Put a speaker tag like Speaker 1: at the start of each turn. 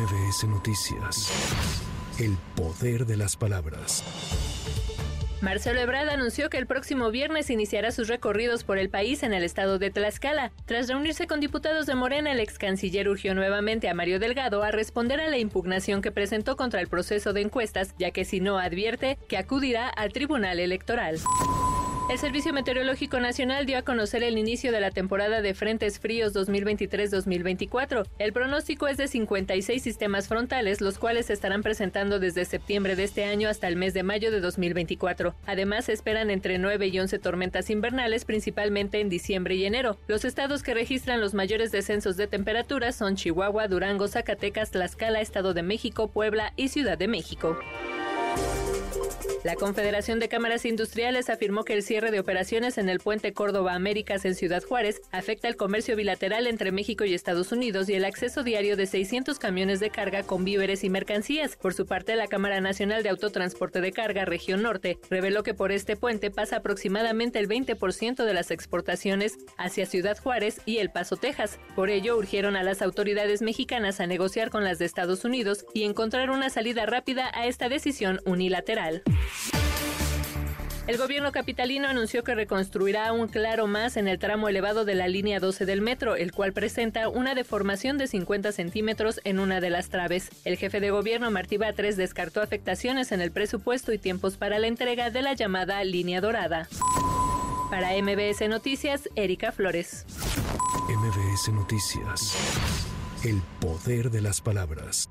Speaker 1: MBS Noticias. El poder de las palabras.
Speaker 2: Marcelo Ebrard anunció que el próximo viernes iniciará sus recorridos por el país en el estado de Tlaxcala. Tras reunirse con diputados de Morena, el ex canciller urgió nuevamente a Mario Delgado a responder a la impugnación que presentó contra el proceso de encuestas, ya que si no advierte que acudirá al Tribunal Electoral. El Servicio Meteorológico Nacional dio a conocer el inicio de la temporada de frentes fríos 2023-2024. El pronóstico es de 56 sistemas frontales, los cuales se estarán presentando desde septiembre de este año hasta el mes de mayo de 2024. Además, se esperan entre 9 y 11 tormentas invernales, principalmente en diciembre y enero. Los estados que registran los mayores descensos de temperatura son Chihuahua, Durango, Zacatecas, Tlaxcala, Estado de México, Puebla y Ciudad de México. La Confederación de Cámaras Industriales afirmó que el cierre de operaciones en el puente Córdoba Américas en Ciudad Juárez afecta el comercio bilateral entre México y Estados Unidos y el acceso diario de 600 camiones de carga con víveres y mercancías. Por su parte, la Cámara Nacional de Autotransporte de Carga Región Norte reveló que por este puente pasa aproximadamente el 20% de las exportaciones hacia Ciudad Juárez y El Paso, Texas. Por ello, urgieron a las autoridades mexicanas a negociar con las de Estados Unidos y encontrar una salida rápida a esta decisión unilateral. El gobierno capitalino anunció que reconstruirá un claro más en el tramo elevado de la línea 12 del metro, el cual presenta una deformación de 50 centímetros en una de las traves. El jefe de gobierno Martí Batres descartó afectaciones en el presupuesto y tiempos para la entrega de la llamada línea dorada. Para MBS Noticias, Erika Flores.
Speaker 1: MBS Noticias. El poder de las palabras.